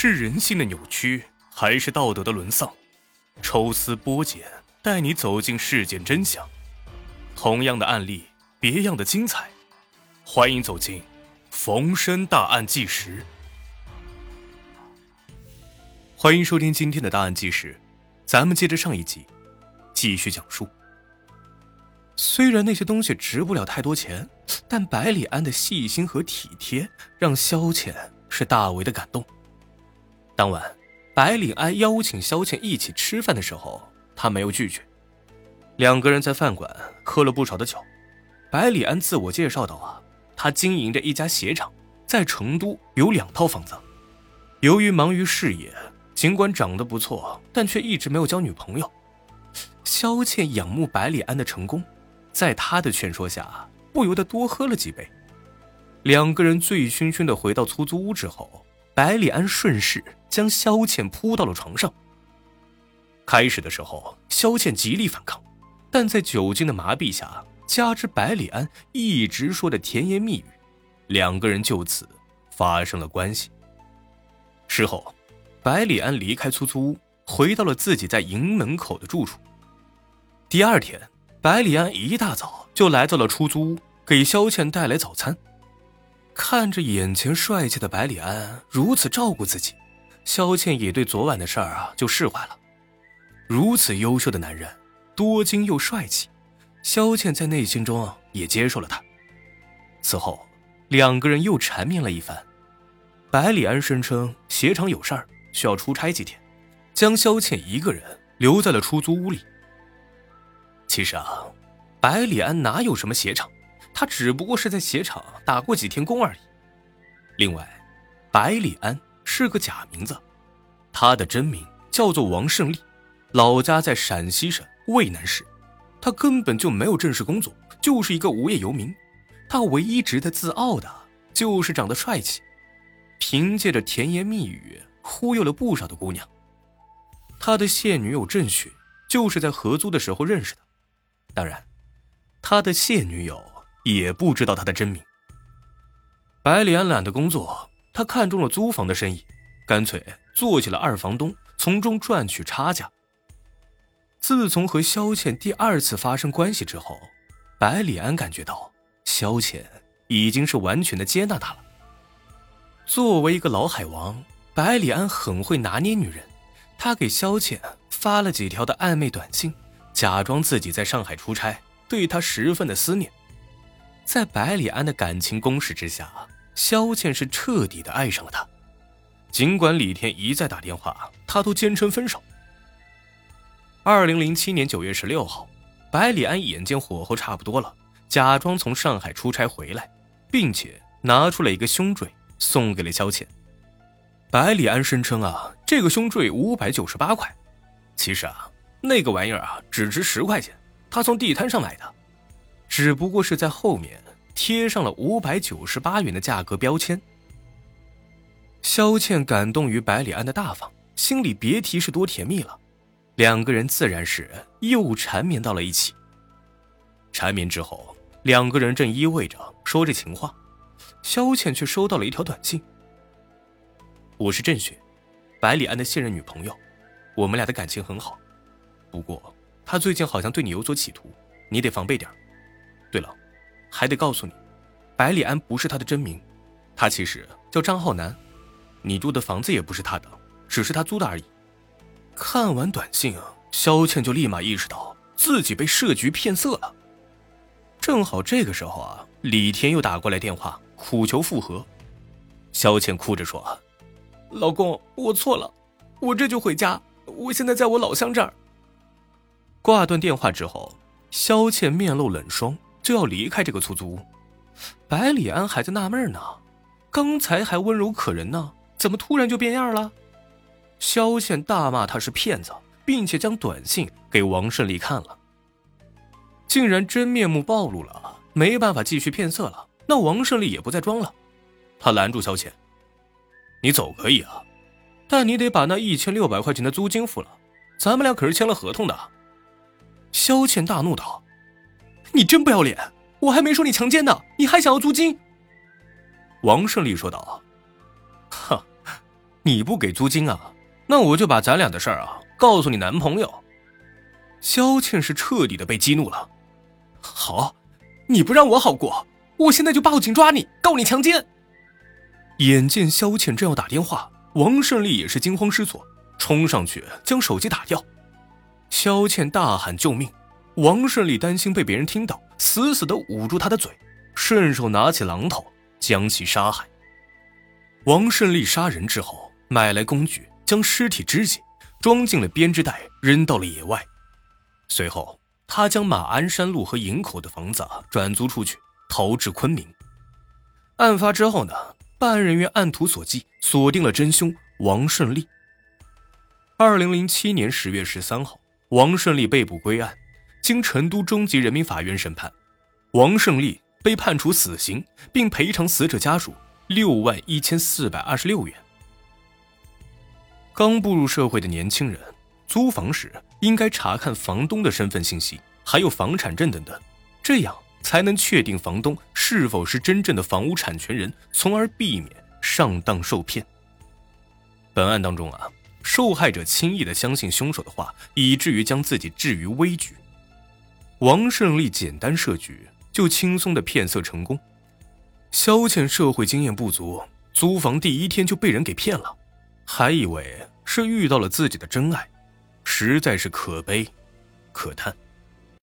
是人性的扭曲，还是道德的沦丧？抽丝剥茧，带你走进事件真相。同样的案例，别样的精彩。欢迎走进《逢申大案纪实》。欢迎收听今天的大案纪实，咱们接着上一集，继续讲述。虽然那些东西值不了太多钱，但百里安的细心和体贴让萧倩是大为的感动。当晚，百里安邀请萧倩一起吃饭的时候，他没有拒绝。两个人在饭馆喝了不少的酒。百里安自我介绍道：“啊，他经营着一家鞋厂，在成都有两套房子。由于忙于事业，尽管长得不错，但却一直没有交女朋友。”萧倩仰慕百里安的成功，在他的劝说下，不由得多喝了几杯。两个人醉醺醺的回到出租屋之后。百里安顺势将萧倩扑到了床上。开始的时候，萧倩极力反抗，但在酒精的麻痹下，加之百里安一直说的甜言蜜语，两个人就此发生了关系。事后，百里安离开出租屋，回到了自己在营门口的住处。第二天，百里安一大早就来到了出租屋，给萧倩带来早餐。看着眼前帅气的百里安如此照顾自己，萧倩也对昨晚的事儿啊就释怀了。如此优秀的男人，多金又帅气，萧倩在内心中也接受了他。此后，两个人又缠绵了一番。百里安声称鞋厂有事儿需要出差几天，将萧倩一个人留在了出租屋里。其实啊，百里安哪有什么鞋厂？他只不过是在鞋厂打过几天工而已。另外，百里安是个假名字，他的真名叫做王胜利，老家在陕西省渭南市。他根本就没有正式工作，就是一个无业游民。他唯一值得自傲的就是长得帅气，凭借着甜言蜜语忽悠了不少的姑娘。他的现女友郑雪就是在合租的时候认识的，当然，他的现女友。也不知道他的真名。百里安懒得工作，他看中了租房的生意，干脆做起了二房东，从中赚取差价。自从和萧倩第二次发生关系之后，百里安感觉到萧倩已经是完全的接纳他了。作为一个老海王，百里安很会拿捏女人，他给萧倩发了几条的暧昧短信，假装自己在上海出差，对她十分的思念。在百里安的感情攻势之下，萧倩是彻底的爱上了他。尽管李天一再打电话，他都坚称分手。二零零七年九月十六号，百里安眼见火候差不多了，假装从上海出差回来，并且拿出了一个胸坠送给了萧倩。百里安声称啊，这个胸坠五百九十八块，其实啊，那个玩意儿啊只值十块钱，他从地摊上买的。只不过是在后面贴上了五百九十八元的价格标签。萧倩感动于百里安的大方，心里别提是多甜蜜了。两个人自然是又缠绵到了一起。缠绵之后，两个人正依偎着说着情话，萧倩却收到了一条短信：“我是郑雪，百里安的现任女朋友，我们俩的感情很好，不过他最近好像对你有所企图，你得防备点对了，还得告诉你，百里安不是他的真名，他其实叫张浩南。你住的房子也不是他的，只是他租的而已。看完短信啊，萧倩就立马意识到自己被设局骗色了。正好这个时候啊，李天又打过来电话，苦求复合。萧倩哭着说：“老公，我错了，我这就回家。我现在在我老乡这儿。”挂断电话之后，萧倩面露冷霜。就要离开这个出租屋，百里安还在纳闷呢，刚才还温柔可人呢，怎么突然就变样了？萧倩大骂他是骗子，并且将短信给王胜利看了。竟然真面目暴露了，没办法继续骗色了，那王胜利也不再装了，他拦住萧倩：“你走可以啊，但你得把那一千六百块钱的租金付了，咱们俩可是签了合同的。”萧倩大怒道。你真不要脸！我还没说你强奸呢，你还想要租金？王胜利说道：“哼，你不给租金啊？那我就把咱俩的事儿啊告诉你男朋友。萧倩是彻底的被激怒了。好，你不让我好过，我现在就报警抓你，告你强奸。眼见萧倩正要打电话，王胜利也是惊慌失措，冲上去将手机打掉。萧倩大喊救命，王胜利担心被别人听到，死死的捂住他的嘴，顺手拿起榔头将其杀害。王胜利杀人之后，买来工具，将尸体肢解，装进了编织袋，扔到了野外。随后，他将马鞍山路和营口的房子转租出去，逃至昆明。案发之后呢，办案人员按图索骥，锁定了真凶王胜利。二零零七年十月十三号，王胜利被捕归案，经成都中级人民法院审判，王胜利被判处死刑，并赔偿死者家属。六万一千四百二十六元。刚步入社会的年轻人租房时，应该查看房东的身份信息，还有房产证等等，这样才能确定房东是否是真正的房屋产权人，从而避免上当受骗。本案当中啊，受害者轻易的相信凶手的话，以至于将自己置于危局。王胜利简单设局，就轻松的骗色成功。肖倩社会经验不足，租房第一天就被人给骗了，还以为是遇到了自己的真爱，实在是可悲，可叹。